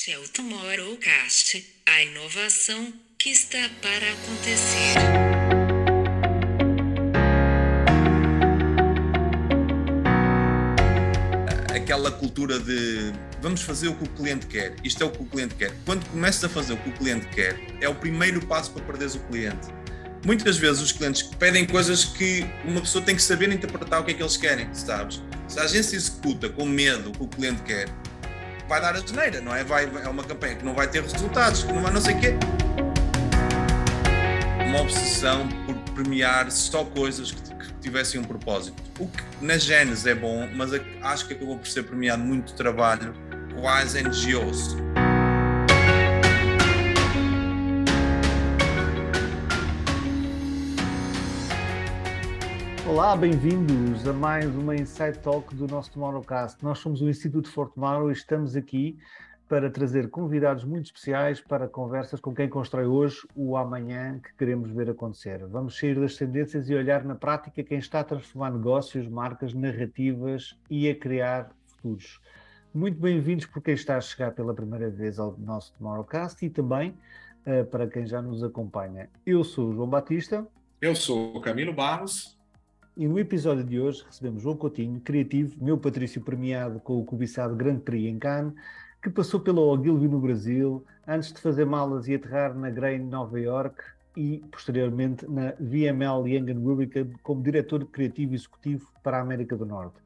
Este é o Tomorrowcast, a inovação que está para acontecer. aquela cultura de vamos fazer o que o cliente quer, isto é o que o cliente quer. Quando começas a fazer o que o cliente quer, é o primeiro passo para perderes o cliente. Muitas vezes os clientes pedem coisas que uma pessoa tem que saber interpretar o que é que eles querem, sabes? Se a agência executa com medo o que o cliente quer, vai dar a geneira, não é? Vai, é uma campanha que não vai ter resultados, que não vai não sei o quê. Uma obsessão por premiar só coisas que, que tivessem um propósito. O que na Genes é bom, mas acho que acabou por ser premiado muito trabalho quase NGOs. Olá, bem-vindos a mais uma Inside Talk do nosso Tomorrowcast. Nós somos o Instituto For Tomorrow e estamos aqui para trazer convidados muito especiais para conversas com quem constrói hoje o amanhã que queremos ver acontecer. Vamos sair das tendências e olhar na prática quem está a transformar negócios, marcas, narrativas e a criar futuros. Muito bem-vindos por quem está a chegar pela primeira vez ao nosso Tomorrowcast e também uh, para quem já nos acompanha. Eu sou o João Batista. Eu sou o Camilo Barros. E no episódio de hoje recebemos João Coutinho, criativo, meu Patrício premiado com o cobiçado Grand Prix em Cannes, que passou pela Ogilvy no Brasil, antes de fazer malas e aterrar na Grain Nova York e, posteriormente, na VML Young Rubicon como diretor criativo executivo para a América do Norte.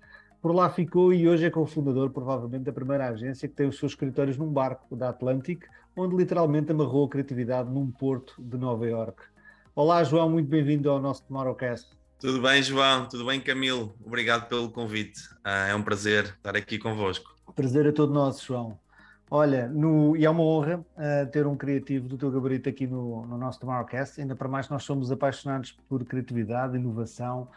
Por lá ficou e hoje é cofundador, provavelmente, da primeira agência que tem os seus escritórios num barco da Atlantic, onde literalmente amarrou a criatividade num porto de Nova York. Olá, João, muito bem-vindo ao nosso Tomorrowcast. Tudo bem, João? Tudo bem, Camilo? Obrigado pelo convite. Ah, é um prazer estar aqui convosco. Prazer é todo nosso, João. Olha, no, e é uma honra uh, ter um criativo do teu gabarito aqui no, no nosso Tomorrowcast, ainda para mais nós somos apaixonados por criatividade, inovação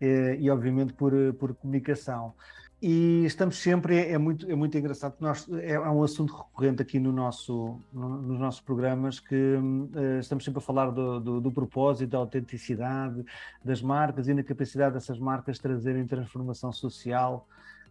eh, e, obviamente, por, por comunicação e estamos sempre, é muito, é muito engraçado, nós, é, é um assunto recorrente aqui no nosso, no, nos nossos programas, que uh, estamos sempre a falar do, do, do, propósito, da autenticidade das marcas e na capacidade dessas marcas trazerem transformação social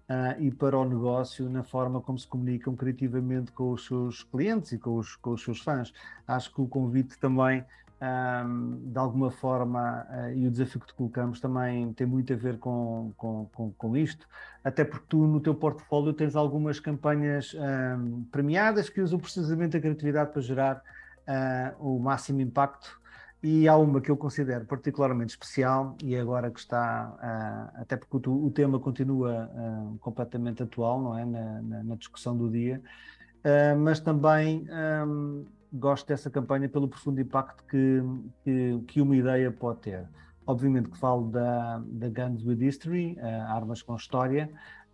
uh, e para o negócio na forma como se comunicam criativamente com os seus clientes e com os, com os seus fãs. Acho que o convite também um, de alguma forma, uh, e o desafio que te colocamos também tem muito a ver com, com, com, com isto, até porque tu no teu portfólio tens algumas campanhas um, premiadas que usam precisamente a criatividade para gerar uh, o máximo impacto. E há uma que eu considero particularmente especial e agora que está, uh, até porque o, o, tema continua uh, completamente atual, não é, na, na, na discussão do dia, mas também um, gosto dessa campanha pelo profundo impacto que, que, que, uma ideia pode ter. Obviamente que falo da, da Guns with History, uh, Armas com História.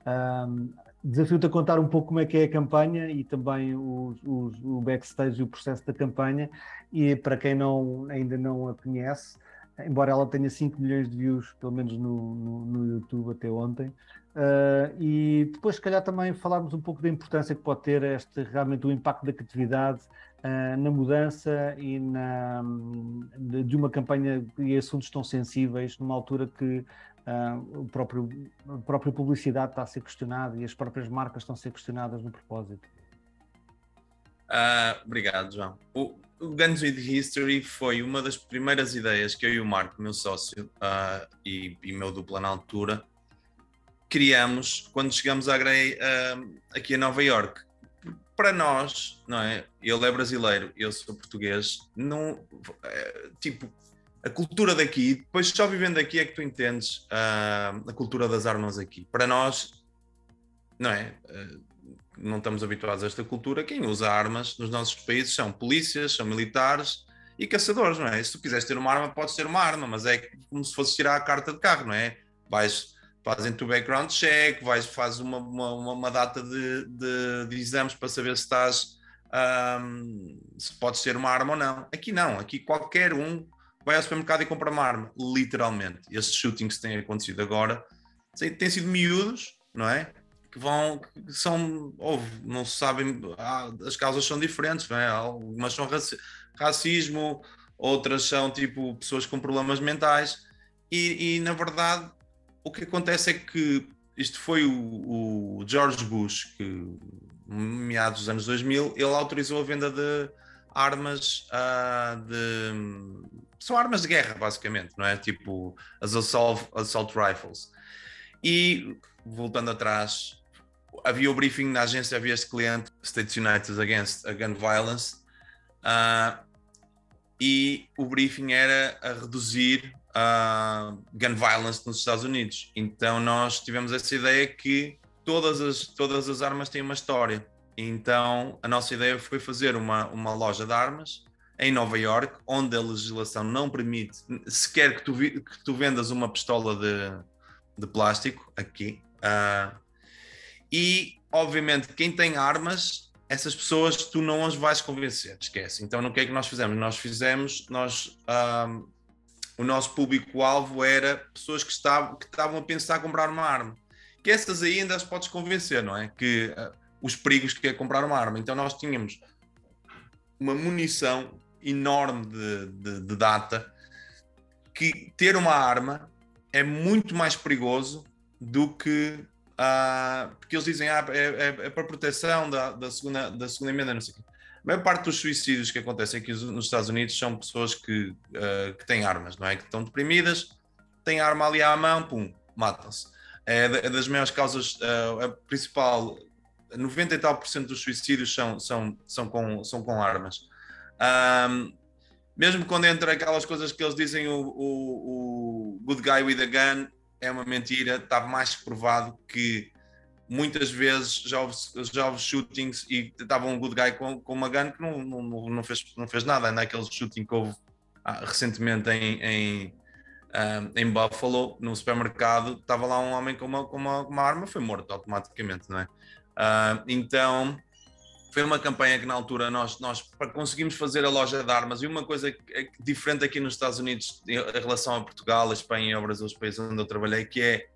Um, Desafio-te a contar um pouco como é que é a campanha e também os, os, o backstage e o processo da campanha. E para quem não, ainda não a conhece, embora ela tenha 5 milhões de views, pelo menos no, no, no YouTube até ontem, Uh, e depois, se calhar, também falarmos um pouco da importância que pode ter este, realmente o impacto da criatividade uh, na mudança e na, de, uma campanha e assuntos tão sensíveis, numa altura que uh, o próprio, a própria publicidade está a ser questionada e as próprias marcas estão a ser questionadas no propósito. obrigado, João. O, o Guns with History foi uma das primeiras ideias que eu e o Marco, meu sócio e, e meu dupla na altura, criamos quando chegamos Grey uh, aqui a Nova York. Para nós, não é? Ele é brasileiro, eu sou português, não, é, tipo, a cultura daqui, depois só vivendo aqui é que tu entendes uh, a cultura das armas aqui. Para nós, não é? Uh, não estamos habituados a esta cultura. Quem usa armas nos nossos países são polícias, são militares e caçadores, não é? Se tu quiseres ter uma arma, podes ter uma arma, mas é como se fosse tirar a carta de carro, não é? Vais fazem-te o background check, vais, fazes uma, uma, uma data de, de, de, exames para saber se estás um, se podes ter uma arma ou não. Aqui não, aqui qualquer um vai ao supermercado e compra uma arma, literalmente. Estes shootings que têm acontecido agora têm sido miúdos, não é? Que vão, que são, ouve, não se sabem, as causas são diferentes, não é? Algumas são raci racismo, outras são tipo pessoas com problemas mentais, e, e na verdade o que acontece é que isto foi o, o George Bush que meados dos anos 2000, ele autorizou a venda de armas uh, de. São armas de guerra, basicamente, não é? Tipo as assault, assault rifles. E, voltando atrás, havia o briefing na agência, havia este cliente, States United Against Gun Violence, uh, e o briefing era a reduzir uh, gun violence nos Estados Unidos. Então nós tivemos essa ideia que todas as, todas as armas têm uma história. Então a nossa ideia foi fazer uma, uma loja de armas em Nova York, onde a legislação não permite sequer que tu, que tu vendas uma pistola de, de plástico aqui. Uh, e, obviamente, quem tem armas, essas pessoas tu não as vais convencer, esquece. Então, o que é que nós fizemos? Nós fizemos, nós, uh, o nosso público-alvo era pessoas que estavam, que estavam a pensar comprar uma arma. Que essas aí ainda as podes convencer, não é? Que uh, os perigos que é comprar uma arma. Então, nós tínhamos uma munição enorme de, de, de data que ter uma arma é muito mais perigoso do que uh, porque eles dizem ah, é, é, é para proteção da, da, segunda, da segunda emenda, não sei o quê. A maior parte dos suicídios que acontecem aqui nos Estados Unidos são pessoas que, uh, que têm armas, não é? Que estão deprimidas, têm arma ali à mão, pum, matam-se. É, é das maiores causas, uh, a principal, 90 e tal por cento dos suicídios são, são, são, com, são com armas. Um, mesmo quando entra aquelas coisas que eles dizem o, o, o good guy with a gun é uma mentira, está mais provado que muitas vezes já houve, já houve shootings e estava um good guy com, com uma gun que não, não, não, fez, não fez nada, naquele shooting que houve ah, recentemente em, em, ah, em Buffalo, no supermercado, estava lá um homem com uma, com uma, uma arma, foi morto automaticamente, não é? Ah, então foi uma campanha que na altura nós, nós conseguimos fazer a loja de armas e uma coisa é diferente aqui nos Estados Unidos em relação a Portugal, a Espanha e ao Brasil, os países onde eu trabalhei, que é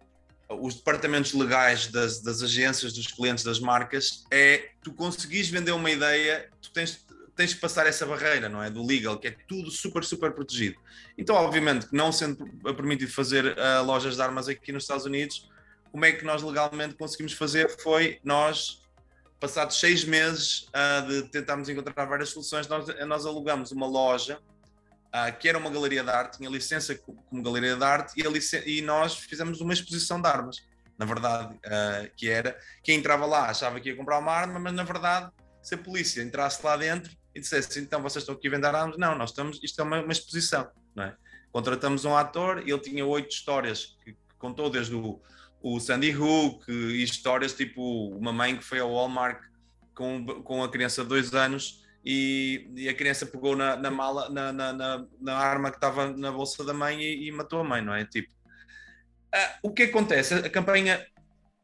os departamentos legais das, das agências, dos clientes das marcas, é tu conseguires vender uma ideia, tu tens, tens que passar essa barreira, não é? Do legal, que é tudo super, super protegido. Então, obviamente, não sendo permitido fazer uh, lojas de armas aqui nos Estados Unidos, como é que nós legalmente conseguimos fazer foi nós passados seis meses uh, de tentarmos encontrar várias soluções, nós, nós alugamos uma loja uh, que era uma galeria de arte, tinha licença como galeria de arte e, e nós fizemos uma exposição de armas. Na verdade, uh, que era quem entrava lá achava que ia comprar uma arma, mas na verdade, se a polícia entrasse lá dentro e dissesse então vocês estão aqui a vender armas, não, nós estamos, isto é uma, uma exposição, não é? Contratamos um ator ele tinha oito histórias que, que contou desde o o Sandy Hook e histórias tipo uma mãe que foi ao Walmart com, com a criança de dois anos e, e a criança pegou na, na mala, na, na, na, arma que estava na bolsa da mãe e, e matou a mãe, não é? Tipo, uh, o que acontece? A campanha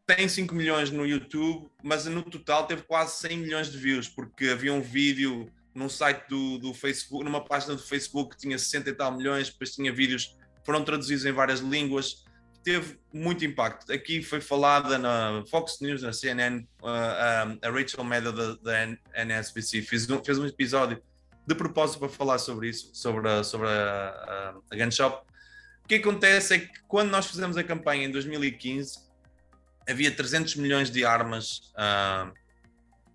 tem 5 milhões no YouTube, mas no total teve quase 100 milhões de views, porque havia um vídeo num site do, do Facebook, numa página do Facebook que tinha 60 e tal milhões, depois tinha vídeos, foram traduzidos em várias línguas teve muito impacto. Aqui foi falada na Fox News, na CNN, uh, a Rachel Maddow da, NSBC fez um, fez um episódio de propósito para falar sobre isso, sobre a, sobre a, a Gun Shop. O que acontece é que quando nós fizemos a campanha em 2015, havia 300 milhões de armas uh,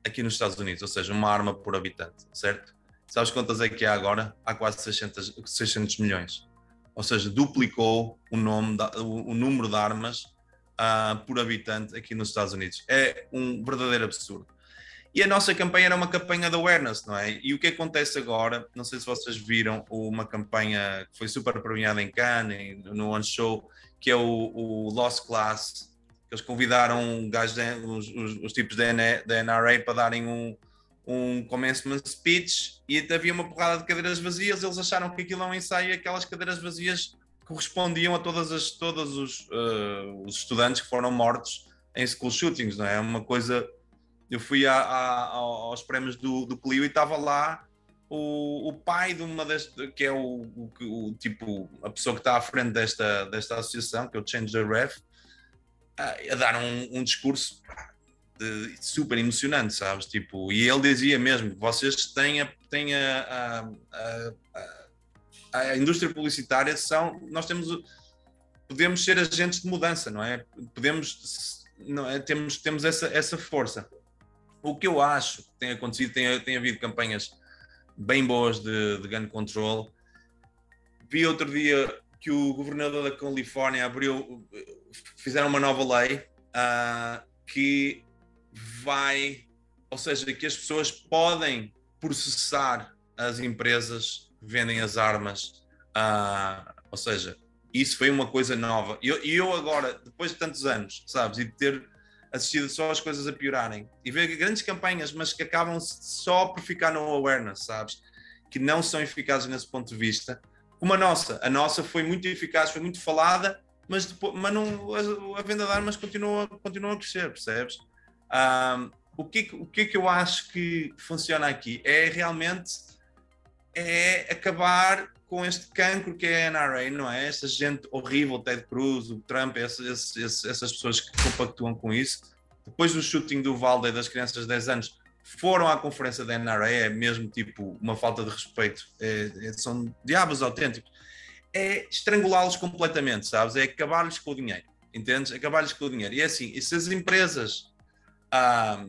aqui nos Estados Unidos, ou seja, uma arma por habitante, certo? Sabes quantas é que há agora? Há quase 600, 600 milhões ou seja, duplicou o, nome da, o, o, número de armas uh, por habitante aqui nos Estados Unidos. É um verdadeiro absurdo. E a nossa campanha era uma campanha de awareness, não é? E o que acontece agora, não sei se vocês viram uma campanha que foi super premiada em Cannes, no One Show, que é o, o Lost Class, que eles convidaram gajos de, os, os, os, tipos da NRA para darem um, um commencement speech e havia uma porrada de cadeiras vazias. Eles acharam que aquilo é um ensaio e aquelas cadeiras vazias correspondiam a todas as, todos os, uh, os estudantes que foram mortos em school shootings, não é? Uma coisa. Eu fui a, a, aos prémios do, do Clio e estava lá o, o pai de uma das. que é o, o, o, tipo, a pessoa que está à frente desta, desta associação, que é o Change the Ref, a, a dar um, um discurso de, super emocionante, sabes? Tipo, e ele dizia mesmo: vocês têm a, têm a, a, a, a indústria publicitária, são, nós temos, podemos ser agentes de mudança, não é? Podemos, não é? Temos, temos essa, essa força. O que eu acho que tem acontecido, tem, tem havido campanhas bem boas de, de gun control. Vi outro dia que o governador da Califórnia abriu, fizeram uma nova lei uh, que vai, ou seja, que as pessoas podem processar as empresas que vendem as armas. Uh, ou seja, isso foi uma coisa nova. E eu, eu, agora, depois de tantos anos, sabes, e de ter assistido só as coisas a piorarem e ver grandes campanhas, mas que acabam só por ficar no awareness, sabes, que não são eficazes nesse ponto de vista, como a nossa. A nossa foi muito eficaz, foi muito falada, mas, depois, mas não, a, a venda de armas continua, continua a crescer, percebes? O, que, o que é que eu acho que funciona aqui? É realmente é acabar com este cancro que é a NRA, não é? Esta gente horrível, Ted Cruz, o Trump, essas, essas, essas pessoas que compactuam com isso. Depois do shooting do Valde das crianças de 10 anos, foram à conferência da NRA, é mesmo tipo uma falta de respeito, é, é, são diabos autênticos. É estrangulá-los completamente, sabes? É acabar-lhes com o dinheiro, entendes? Acabar-lhes com o dinheiro. E é assim, e se as empresas, ah,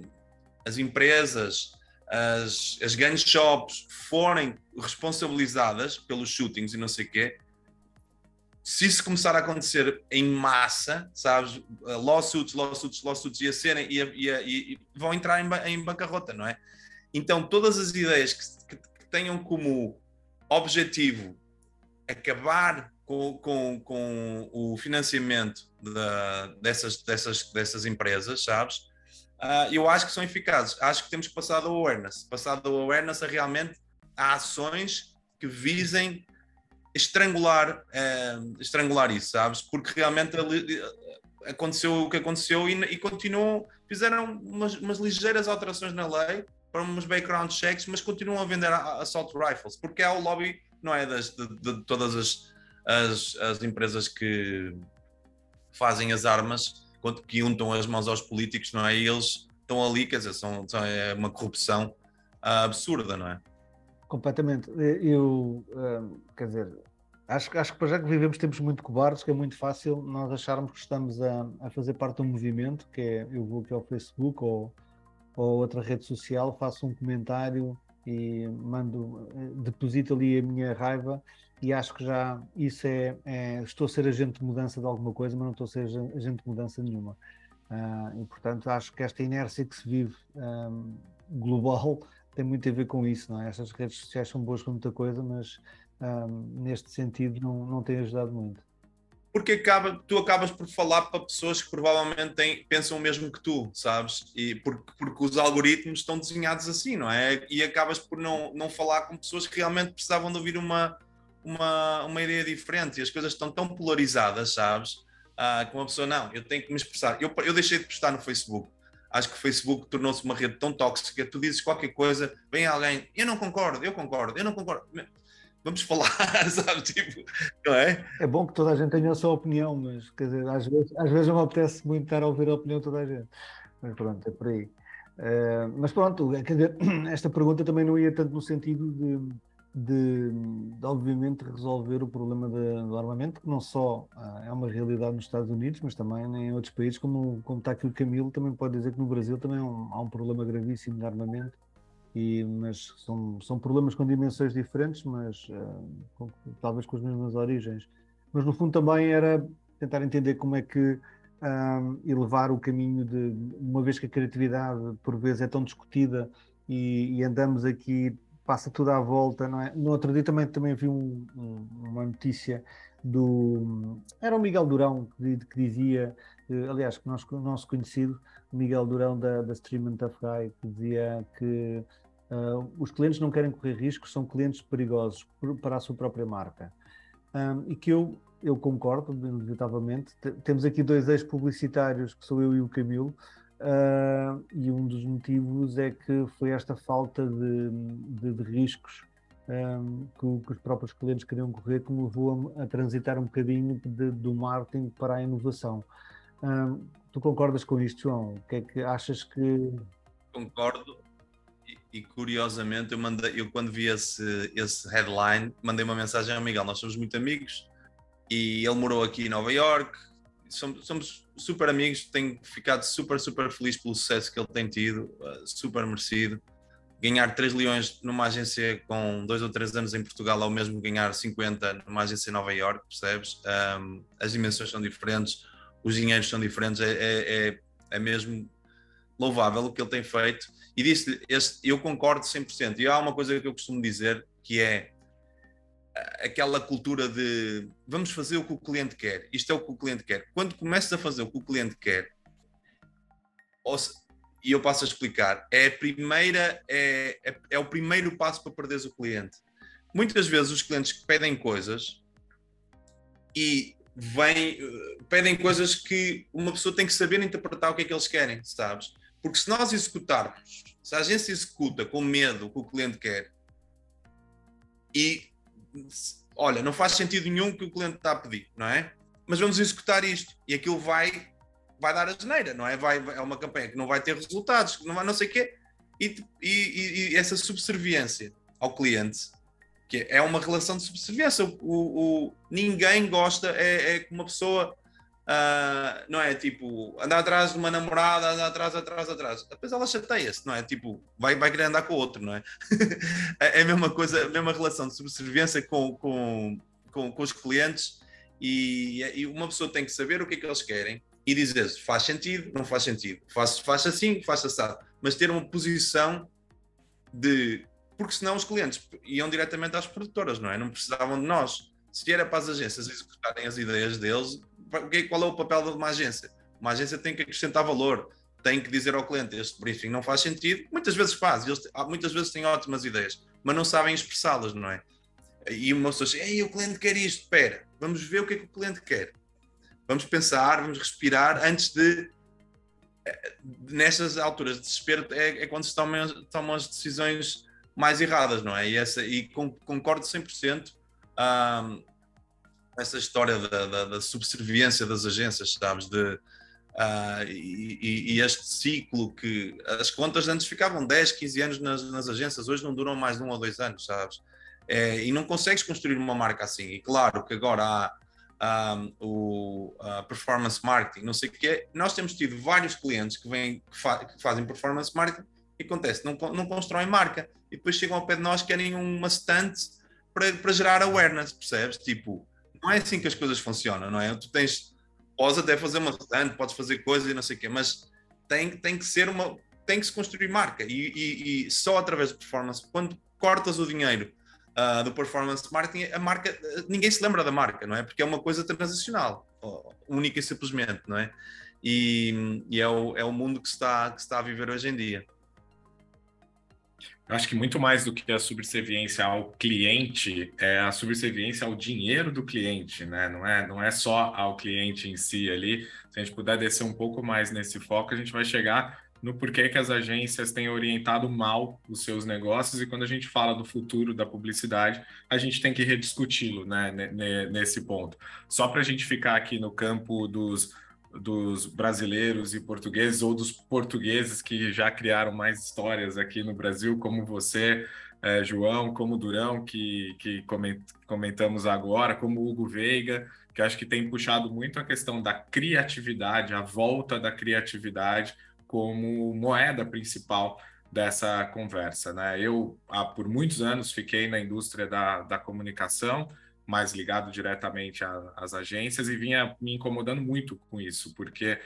as empresas as, as shops forem responsabilizadas pelos shootings e não sei o quê, se isso começar a acontecer em massa, sabes, lawsuits, lawsuits, lawsuits, e a serem, e, e, e, vão entrar em, em, bancarrota, não é? Então, todas as ideias que, que, que tenham como objetivo acabar com, com, com o financiamento de, dessas, dessas, dessas empresas, sabes? Uh, eu acho que são eficazes. Acho que temos que passar do awareness. Passar do awareness a realmente a ações que visem estrangular, uh, estrangular isso, sabes? Porque realmente aconteceu o que aconteceu e, e continuam, fizeram umas, umas, ligeiras alterações na lei para uns background checks, mas continuam a vender assault rifles, porque há o lobby, não é, das, de, de todas as, as, as empresas que fazem as armas que untam as mãos aos políticos, não é? E eles estão ali, quer dizer, são, são é uma corrupção ah, absurda, não é? Completamente. Eu, quer dizer, acho, acho que para já que vivemos tempos muito cobardes, que é muito fácil nós acharmos que estamos a, a fazer parte de um movimento, que é eu vou aqui ao Facebook ou, ou outra rede social, faço um comentário e mando, eh, deposito ali a minha raiva e acho que já isso é, é, estou a ser agente de mudança de alguma coisa, mas não estou a ser agente de mudança nenhuma. Uh, e portanto acho que esta inércia que se vive um, global tem muito a ver com isso, não é? Estas redes sociais são boas com muita coisa, mas um, neste sentido não, não tem ajudado muito. Porque acaba, tu acabas por falar para pessoas que provavelmente têm, pensam o mesmo que tu, sabes? E porque, porque os algoritmos estão desenhados assim, não é? E acabas por não, não falar com pessoas que realmente precisavam de ouvir uma, uma, uma ideia diferente e as coisas estão tão polarizadas, sabes? Ah, que uma pessoa, não, eu tenho que me expressar. Eu, eu deixei de postar no Facebook. Acho que o Facebook tornou-se uma rede tão tóxica. Tu dizes qualquer coisa, vem alguém, eu não concordo, eu concordo, eu não concordo. Vamos falar, sabe? Tipo, não é? É bom que toda a gente tenha a sua opinião, mas quer dizer, às vezes, às vezes não me apetece muito estar a ouvir a opinião de toda a gente. Mas pronto, é por aí. Uh, mas pronto, quer dizer, esta pergunta também não ia tanto no sentido de de, de, obviamente resolver o problema de, do armamento, que não só ah, é uma realidade nos Estados Unidos, mas também em outros países, como, como está aqui o Camilo, também pode dizer que no Brasil também há um, há um problema gravíssimo de armamento, e, mas são, são problemas com dimensões diferentes, mas uh, com, talvez com as mesmas origens. Mas no fundo também era tentar entender como é que um, elevar o caminho de, uma vez que a criatividade por vezes é tão discutida e, e andamos aqui passa tudo à volta, não é? No outro dia também, também vi um, um, uma notícia do. Era o Miguel Durão que, que dizia, eh, aliás, que nós, o nosso conhecido, Miguel Durão da, da Stream Tough Guy, que dizia que uh, os clientes não querem correr riscos, são clientes perigosos para a sua própria marca. Um, e que eu, eu concordo, inevitavelmente. Temos aqui dois ex-publicitários, que sou eu e o Camilo, Uh, e um dos motivos é que foi esta falta de, de, de riscos um, ah, que, que, os próprios clientes queriam correr que me levou a, a transitar um bocadinho de, do marketing para a inovação. Um, ah, tu concordas com isto, João? O que é que achas que. Concordo. E, e curiosamente, eu, mandei, eu quando vi esse, esse headline, mandei uma mensagem ao Miguel. Nós somos muito amigos e ele morou aqui em Nova York, somos, somos, super amigos, tenho ficado super, super feliz pelo sucesso que ele tem tido, uh, super merecido. Ganhar 3 leões numa agência com dois ou três anos em Portugal é o mesmo ganhar 50 numa agência em Nova York, percebes? Um, as dimensões são diferentes, os dinheiros são diferentes, é, é, é, é mesmo louvável o que ele tem feito. E disse eu concordo 100%. E há uma coisa que eu costumo dizer que é aquela cultura de vamos fazer o que o cliente quer, isto é o que o cliente quer. Quando começas a fazer o que o cliente quer, e eu passo a explicar, é a primeira, é, é, é, o primeiro passo para perderes o cliente. Muitas vezes os clientes pedem coisas e vêm, pedem coisas que uma pessoa tem que saber interpretar o que é que eles querem, sabes? Porque se nós executarmos, se a agência executa com medo o que o cliente quer e olha, não faz sentido nenhum que o cliente está a pedir, não é? Mas vamos executar isto e aquilo vai, vai dar a geneira, não é? Vai, é uma campanha que não vai ter resultados, que não vai não sei o quê, e, e, e, essa subserviência ao cliente, que é uma relação de subserviência. O, o ninguém gosta, é, é uma pessoa Uh, não é tipo andar atrás de uma namorada, andar atrás, atrás, atrás. Depois ela chateia-se, não é? Tipo, vai, vai querer andar com o outro, não é? é a mesma coisa, a mesma relação de subserviência com, com, com, com os clientes e, e, uma pessoa tem que saber o que é que eles querem e dizer faz sentido, não faz sentido, faz, faz assim, faz assado, mas ter uma posição de. Porque senão os clientes iam diretamente às produtoras, não é? Não precisavam de nós. Se era para as agências executarem as ideias deles, qual é o papel de uma agência? Uma agência tem que acrescentar valor, tem que dizer ao cliente este briefing não faz sentido. Muitas vezes faz, eles muitas vezes têm ótimas ideias, mas não sabem expressá-las, não é? E uma pessoa diz, ei, o cliente quer isto, espera, vamos ver o que é que o cliente quer. Vamos pensar, vamos respirar antes de. Eh, nestas alturas de desespero é, é quando se tomam, tomam as decisões mais erradas, não é? E, essa, e concordo 100%. Um, essa história da, da, da, subserviência das agências, sabes? De, uh, e, e, este ciclo que as contas antes ficavam 10, 15 anos nas, nas agências, hoje não duram mais de um ou dois anos, sabes? É, e não consegues construir uma marca assim. E claro que agora há um, o performance marketing, não sei o que é. Nós temos tido vários clientes que, vêm, que, fa que fazem performance marketing e acontece, não, não constroem marca e depois chegam ao pé de nós querem uma stand para, para gerar awareness, percebes? Tipo, não é assim que as coisas funcionam, não é? Tu tens, podes até fazer uma stand, podes fazer coisas e não sei o quê, mas tem, tem que ser uma, tem que se construir marca e, e, e só através de performance, quando cortas o dinheiro uh, do performance marketing, a marca, ninguém se lembra da marca, não é? Porque é uma coisa transacional, única e simplesmente, não é? E, e é, o, é o mundo que está, que está a viver hoje em dia. Acho que muito mais do que a subserviência ao cliente é a subserviência ao dinheiro do cliente, né? Não é, não é só ao cliente em si ali. Se a gente puder descer um pouco mais nesse foco, a gente vai chegar no porquê que as agências têm orientado mal os seus negócios e quando a gente fala do futuro da publicidade, a gente tem que rediscuti-lo, né? Nesse ponto. Só para a gente ficar aqui no campo dos dos brasileiros e portugueses ou dos portugueses que já criaram mais histórias aqui no Brasil, como você, é, João, como Durão, que, que comentamos agora, como Hugo Veiga, que acho que tem puxado muito a questão da criatividade, a volta da criatividade como moeda principal dessa conversa. Né? Eu, há, por muitos anos, fiquei na indústria da, da comunicação, mais ligado diretamente às agências e vinha me incomodando muito com isso, porque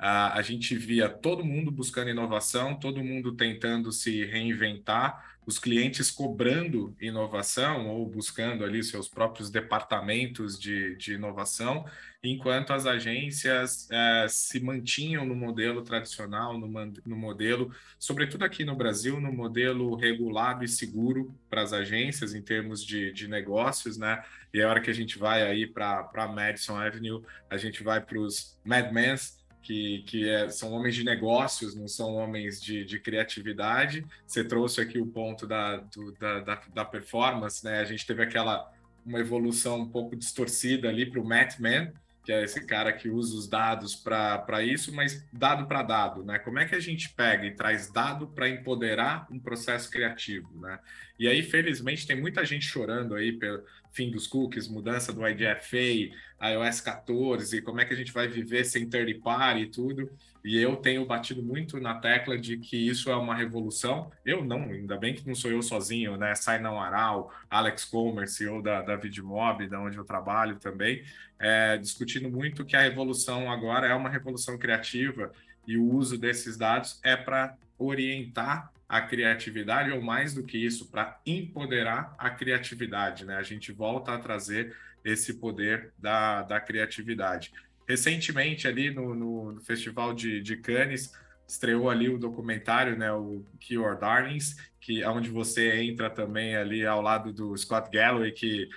a, gente via todo mundo buscando inovação, todo mundo tentando se reinventar, os clientes cobrando inovação ou buscando ali seus próprios departamentos de, de inovação, enquanto as agências é, se mantinham no modelo tradicional, no, no modelo, sobretudo aqui no Brasil, no modelo regulado e seguro para as agências em termos de, de negócios, né? E a hora que a gente vai aí para Madison Avenue, a gente vai para os Madmans, que, que é, são homens de negócios, não são homens de, de criatividade. Você trouxe aqui o ponto da, do, da, da, da, performance, né? A gente teve aquela uma evolução um pouco distorcida ali para o Matman, que é esse cara que usa os dados para isso, mas dado para dado, né? Como é que a gente pega e traz dado para empoderar um processo criativo, né? E aí, felizmente, tem muita gente chorando aí pelo fim dos cookies, mudança do IDFA, iOS 14, como é que a gente vai viver sem third party e tudo. E eu tenho batido muito na tecla de que isso é uma revolução. Eu não, ainda bem que não sou eu sozinho, né? Sainan Aral, Alex Comer, CEO da, da Vidmob, da onde eu trabalho também, é, discutindo muito que a revolução agora é uma revolução criativa e o uso desses dados é para orientar a criatividade, ou mais do que isso, para empoderar a criatividade, né? A gente volta a trazer esse poder da, da criatividade. Recentemente, ali no, no, no Festival de, de, Cannes, estreou ali o documentário, né, o Kill Your Darlings, que é onde você entra também ali ao lado do Scott Galloway, que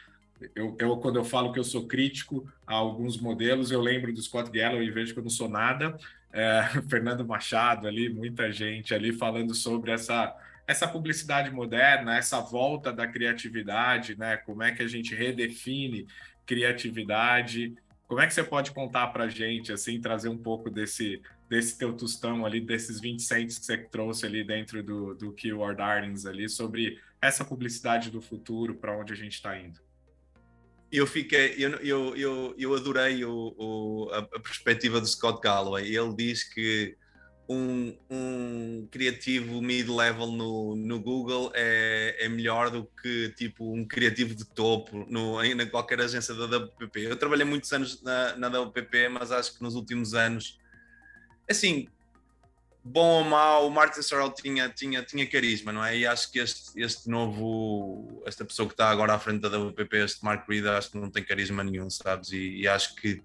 eu, eu, quando eu falo que eu sou crítico a alguns modelos, eu lembro do Scott Galloway e vejo que eu não sou nada. É, Fernando Machado ali, muita gente ali falando sobre essa essa publicidade moderna, essa volta da criatividade, né? Como é que a gente redefine criatividade? Como é que você pode contar para a gente, assim, trazer um pouco desse, desse teu tostão ali, desses 20 cents que você trouxe ali dentro do, do Keyword Darlings ali, sobre essa publicidade do futuro, para onde a gente está indo? Eu fiquei, eu, eu, eu, eu adorei o, o, a perspectiva do Scott Galloway. Ele diz que um, um criativo mid-level no, no Google é, é melhor do que tipo um criativo de topo no, em qualquer agência da WPP. Eu trabalhei muitos anos na, na WPP, mas acho que nos últimos anos, assim, bom ou mau, o Martin Sorrell tinha, tinha, tinha carisma, não é? E acho que este, este novo, esta pessoa que está agora à frente da WPP, este Mark Reed, acho que não tem carisma nenhum, sabes? E, e acho que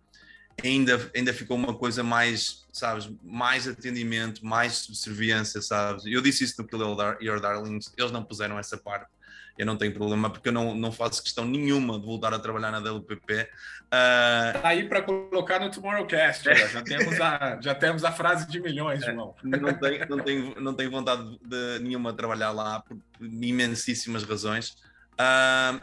ainda, ainda ficou uma coisa mais, sabes, mais atendimento, mais subserviência, sabes? Eu disse isso no Kill Your Darlings, eles não puseram essa parte. Eu não tenho problema porque eu não, não faço questão nenhuma de voltar a trabalhar na WPP. Uh... Ah, tá aí para colocar no Tomorrowcast, já, já, temos a, já temos a frase de milhões, João. não, tenho, não, tenho, não tenho vontade de nenhuma trabalhar lá por imensíssimas razões. Uh,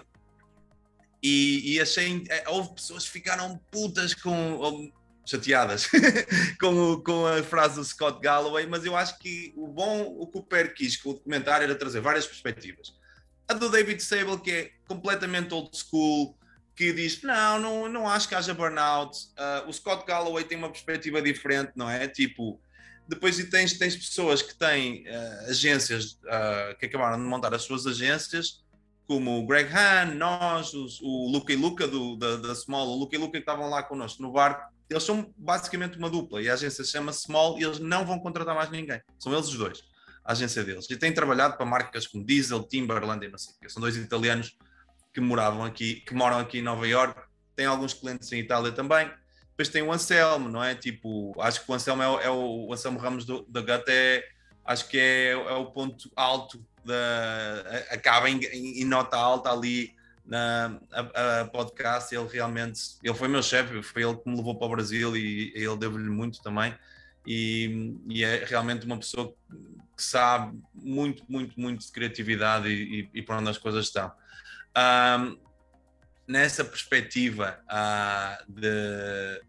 e, e achei. Eh, houve pessoas que ficaram putas com. chateadas com, com a frase do Scott Galloway, mas eu acho que o bom, o que o Per quis com o documentário era trazer várias perspectivas. A do David Sable, que é completamente old school, que diz: não, não, não acho que haja burnout. Uh, o Scott Galloway tem uma perspectiva diferente, não é? Tipo, depois tens, tens pessoas que têm uh, agências uh, que acabaram de montar as suas agências como o Greg Hahn, nós, o Luca e Luca do, da, da Small, o Luca e Luca que estavam lá connosco no barco, eles são basicamente uma dupla e a agência se chama Small e eles não vão contratar mais ninguém. São eles os dois, a agência deles. E têm trabalhado para marcas como Diesel, Timberland e não sei o quê. São dois italianos que moravam aqui, que moram aqui em Nova York. Tem alguns clientes em Itália também. Depois tem o Anselmo, não é? Tipo, acho que o Anselmo é o, é o, o Anselmo Ramos do, da Gata é, acho que é, é o ponto alto da, acaba em, em, nota alta ali na a, a podcast. Ele realmente ele foi meu chefe, foi ele que me levou para o Brasil e, e ele deu-lhe muito também. E, e, é realmente uma pessoa que sabe muito, muito, muito de criatividade e, e, e para onde as coisas estão. Um, nessa perspectiva uh, de,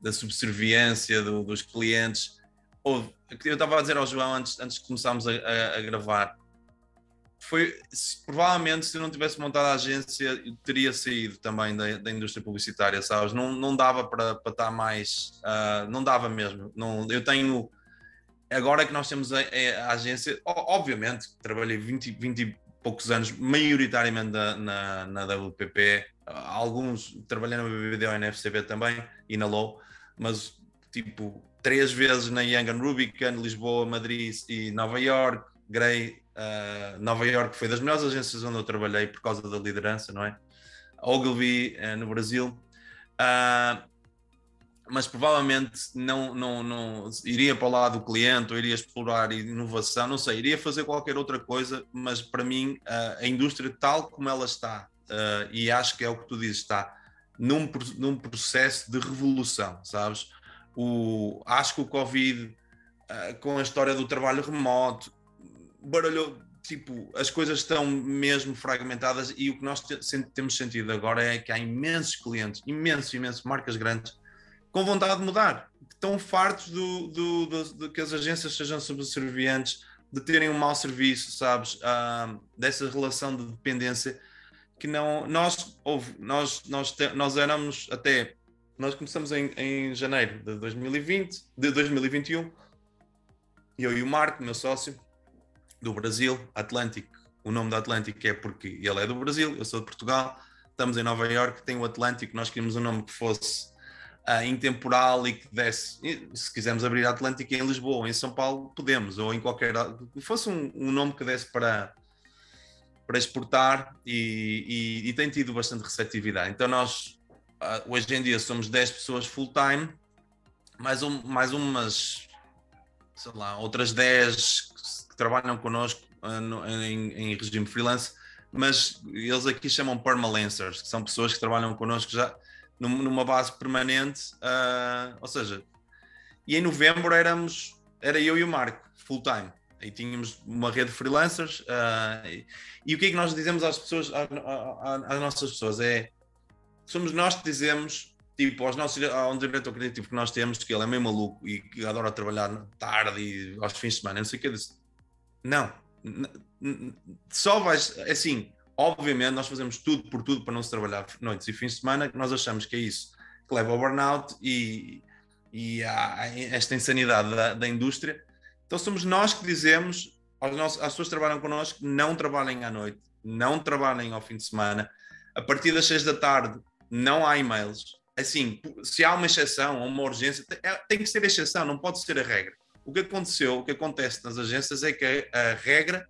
da subserviência do, dos clientes, houve, eu estava a dizer ao João antes, antes de começarmos a, a, a gravar, foi se, provavelmente se eu não tivesse montado a agência teria saído também da, da indústria publicitária sabes? Não, não dava para, estar mais uh, não dava mesmo. Não eu tenho agora que nós temos a, a agência obviamente trabalhei 20, 20 e poucos anos maioritariamente na, na, na WPP alguns trabalhei na BBDO e na FCB também e na Low mas tipo três vezes na Young and Rubicon Lisboa Madrid e Nova York Grey Uh, Nova York foi das melhores agências onde eu trabalhei por causa da liderança, não é? Ogilvy uh, no Brasil. Uh, mas provavelmente não, não, não iria para o lado do cliente ou iria explorar inovação, não sei, iria fazer qualquer outra coisa, mas para mim a indústria tal como ela está, e acho que é o que tu dizes, está num, num processo de revolução, sabes? O, acho que o Covid, com a história do trabalho remoto, baralhou, tipo, as coisas estão mesmo fragmentadas e o que nós temos sentido agora é que há imensos clientes, imensos, imensos, marcas grandes, com vontade de mudar, que estão fartos do, do, do, de que as agências sejam subservientes, de terem um mau serviço, sabes, uh, dessa relação de dependência que não. Nós, houve, nós, nós, te, nós éramos até. Nós começamos em, em janeiro de 2020, de 2021, eu e o Marco, meu sócio, do Brasil, Atlântico. O nome da Atlântico é porque ele é do Brasil, eu sou de Portugal. Estamos em Nova York, tem o Atlântico. Nós queríamos um nome que fosse uh, intemporal e que desse. Se quisermos abrir a Atlântica em Lisboa ou em São Paulo, podemos, ou em qualquer. fosse um, um nome que desse para, para exportar e, e, e, tem tido bastante receptividade. Então, nós uh, hoje em dia somos 10 pessoas full-time, mais, um, mais umas, sei lá, outras 10 que, trabalham connosco no, em, em regime freelance mas eles aqui chamam permalancers, que são pessoas que trabalham connosco já numa base permanente, uh, ou seja, e em novembro éramos, era eu e o Marco, full time. E tínhamos uma rede de freelancers. Uh, e, e, o que é que nós dizemos às pessoas, às nossas pessoas? É somos nós que dizemos, tipo, aos nossos, a um diretor criativo que nós temos, que ele é meio maluco e que adora trabalhar tarde e aos fins de semana, não sei o que, disse, não, só vais, é assim, Obviamente, nós fazemos tudo por tudo para não se trabalhar noites e fins de semana, que nós achamos que é isso que leva ao burnout e, e a esta insanidade da, da, indústria. Então, somos nós que dizemos aos nossos, às pessoas que trabalham connosco: não trabalhem à noite, não trabalhem ao fim de semana. A partir das seis da tarde, não há e-mails. Assim, se há uma exceção ou uma urgência, é, tem que ser a exceção, não pode ser a regra. O que aconteceu, o que acontece nas agências é que a regra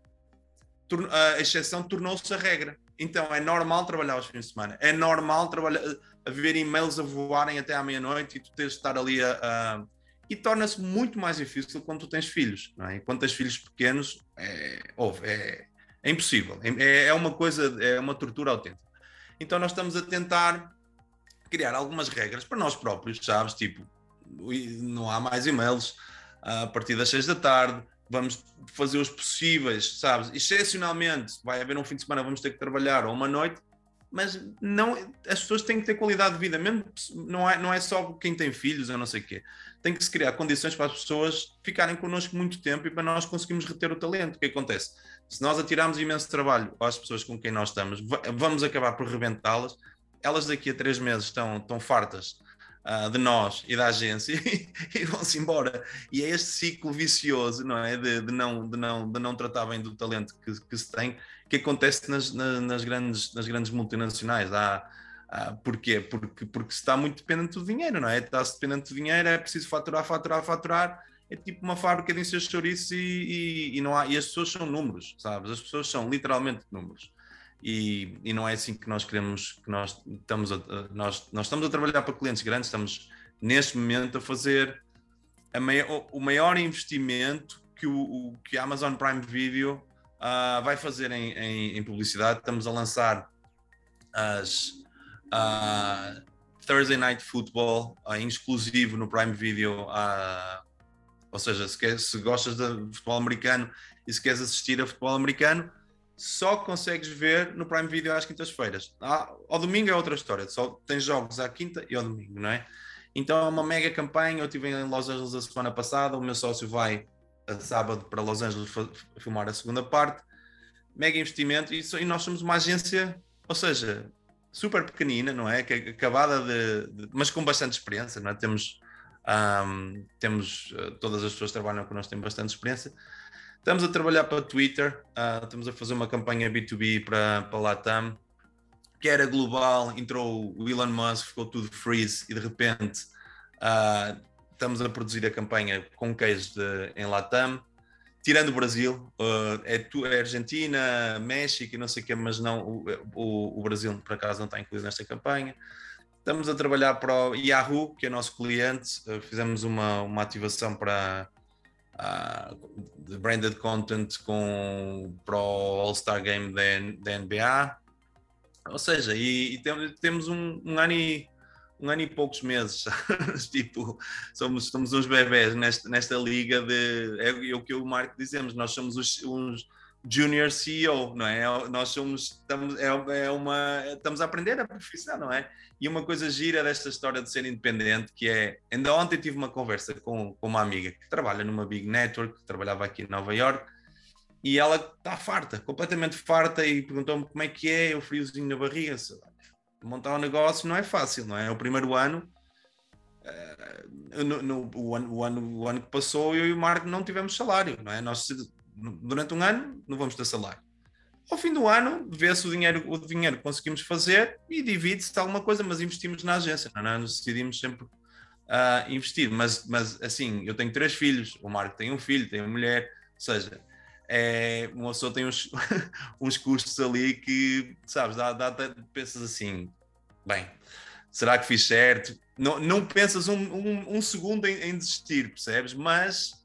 a exceção tornou-se a regra. Então é normal trabalhar aos fins de semana, é normal trabalhar, ver e-mails a voarem até à meia-noite e tu tens de estar ali a. a... E torna-se muito mais difícil quando tu tens filhos, não é? Quando tens filhos pequenos, é, é, é impossível, é, é uma coisa, é uma tortura autêntica. Então nós estamos a tentar criar algumas regras para nós próprios, sabes? Tipo, não há mais e-mails a partir das seis da tarde, vamos fazer os possíveis, sabes? Excepcionalmente, vai haver um fim de semana, vamos ter que trabalhar ou uma noite, mas não, as pessoas têm que ter qualidade de vida, mesmo não é, não é só quem tem filhos ou não sei o quê. Tem que se criar condições para as pessoas ficarem connosco muito tempo e para nós conseguirmos reter o talento. O que acontece? Se nós atirarmos imenso trabalho às pessoas com quem nós estamos, vamos acabar por rebentá-las. Elas daqui a três meses estão, estão fartas uh, de nós e da agência e vão-se embora. E é este ciclo vicioso, não é? De, de, não, de, não, de não tratar bem do talento que, que se tem, que acontece nas, nas, grandes, nas grandes multinacionais. Há, há, porquê? Porque, porque se está muito dependente do dinheiro, não é? Está-se dependente do dinheiro, é preciso faturar, faturar, faturar. É tipo uma fábrica de encher chouriços e, e, e, não há, e as pessoas são números, sabes? As pessoas são literalmente números e, e não é assim que nós queremos que nós estamos a, nós, nós estamos a trabalhar para clientes grandes, estamos neste momento a fazer a maior, o maior investimento que, o, o, que a Amazon Prime Video uh, vai fazer em, em, em, publicidade. Estamos a lançar as uh, Thursday Night Football uh, exclusivo no Prime Video. ou seja, se, quer, se gostas de futebol americano e se queres assistir a futebol americano, só consegues ver no Prime Video às quintas-feiras. Ah, ao domingo é outra história, só tens jogos à quinta e ao domingo, não é? Então é uma mega campanha. Eu estive em Los Angeles a semana passada, o meu sócio vai a sábado para Los Angeles filmar a segunda parte. Mega investimento e, e nós somos uma agência, ou seja, super pequenina, não é? Que é acabada de, de, mas com bastante experiência, não é? Temos, um, temos uh, todas as pessoas que trabalham connosco têm bastante experiência Estamos a trabalhar para Twitter, uh, estamos a fazer uma campanha B2B para, para Latam, que era global, entrou o Elon Musk, ficou tudo freeze e de repente uh, estamos a produzir a campanha com case de, em Latam, tirando o Brasil, uh, é, é, Argentina, México e não sei o que, mas não, o, o, o, Brasil por acaso não está incluído nesta campanha. Estamos a trabalhar para o Yahoo, que é nosso cliente, fizemos uma, uma ativação para uh, de branded content com, para o All-Star Game da, NBA. Ou seja, e, e tem, temos um, um, ano e, um ano e poucos meses, tipo, somos, somos uns bebés nesta, nesta liga de, é o que eu e o Marco dizemos, nós somos os, uns junior CEO, não é? Nós somos, estamos, é, é uma, estamos a aprender a profissão, não é? E uma coisa gira desta história de ser independente, que é, ainda ontem tive uma conversa com, com uma amiga que trabalha numa big network, que trabalhava aqui em Nova York, e ela está farta, completamente farta, e perguntou-me como é que é, o friozinho na barriga. Montar um negócio não é fácil, não é? É o primeiro ano. Uh, no, no, o, ano, o, ano, o ano que passou, eu e o Marco não tivemos salário, não é? Nós, durante um ano, não vamos ter salário. Ao fim do ano, vê-se o dinheiro, o dinheiro que conseguimos fazer e divide-se alguma coisa, mas investimos na agência, não é? Nós decidimos sempre uh, investir. Mas, mas, assim, eu tenho três filhos, o Marco tem um filho, tem uma mulher, ou seja, é, uma pessoa tem uns, uns custos ali que, sabes, dá, dá, pensas assim, bem, será que fiz certo? Não, não pensas um, um, um segundo em, em, desistir, percebes? Mas,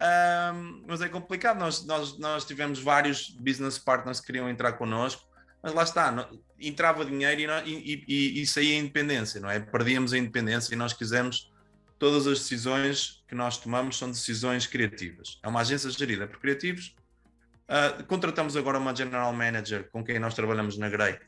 um, mas é complicado. Nós, nós, nós tivemos vários business partners que queriam entrar connosco, mas lá está, não, entrava dinheiro e, e, e, e saía a independência, não é? Perdíamos a independência e nós quisemos todas as decisões que nós tomamos são decisões criativas. É uma agência gerida por criativos Uh, contratamos agora uma General Manager com quem nós trabalhamos na Grey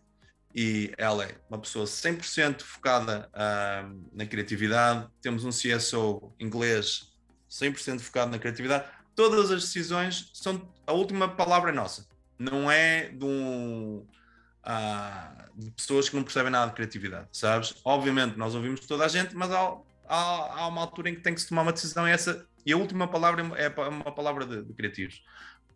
e ela é uma pessoa 100% focada uh, na criatividade. Temos um CSO inglês 100% focado na criatividade. Todas as decisões são. A última palavra é nossa. Não é de, um, uh, de pessoas que não percebem nada de criatividade, sabes? Obviamente, nós ouvimos toda a gente, mas há, há, há uma altura em que tem que se tomar uma decisão e essa. E a última palavra é uma palavra de, de criativos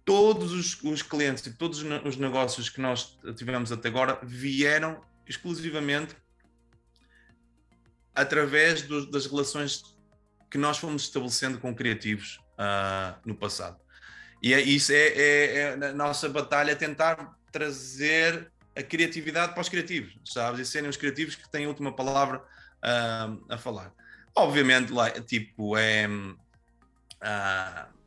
todos os, os, clientes e todos os negócios que nós tivemos até agora vieram exclusivamente através do, das relações que nós fomos estabelecendo com criativos uh, no passado. E é, isso é, é, é, a nossa batalha tentar trazer a criatividade para os criativos, sabes? E serem os criativos que têm a última palavra uh, a falar. Obviamente, lá, tipo, é. Uh,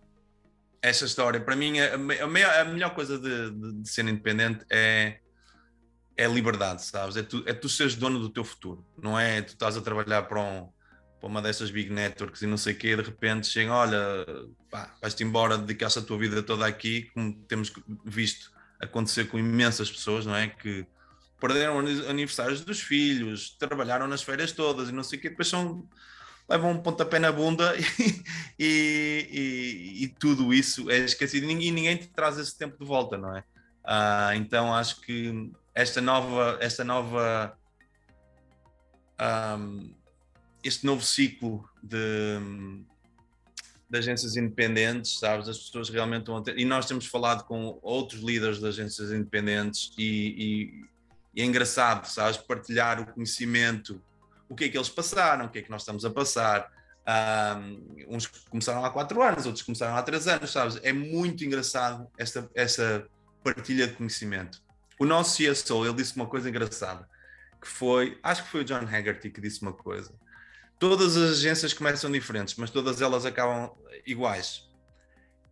essa história, para mim, a, a, a melhor coisa de, de, de, ser independente é, é liberdade, sabes? É tu, é tu seres dono do teu futuro, não é tu estás a trabalhar para, um, para uma dessas big networks e não sei o quê, de repente chega, olha, vais-te embora, dedicaste a tua vida toda aqui, como temos visto acontecer com imensas pessoas, não é? Que perderam aniversários dos filhos, trabalharam nas férias todas e não sei o quê, depois são levam um pontapé na bunda e, e, e, tudo isso é esquecido. E ninguém, ninguém te traz esse tempo de volta, não é? Uh, então acho que esta nova, esta nova, um, este novo ciclo de, de, agências independentes, sabes? As pessoas realmente a ter, e nós temos falado com outros líderes de agências independentes e, e é engraçado, sabes? Partilhar o conhecimento o que é que eles passaram, o que é que nós estamos a passar. Um, uns começaram há quatro anos, outros começaram há três anos, sabes? É muito engraçado esta, essa partilha de conhecimento. O nosso CSO, ele disse uma coisa engraçada, que foi, acho que foi o John Haggerty que disse uma coisa. Todas as agências começam diferentes, mas todas elas acabam iguais.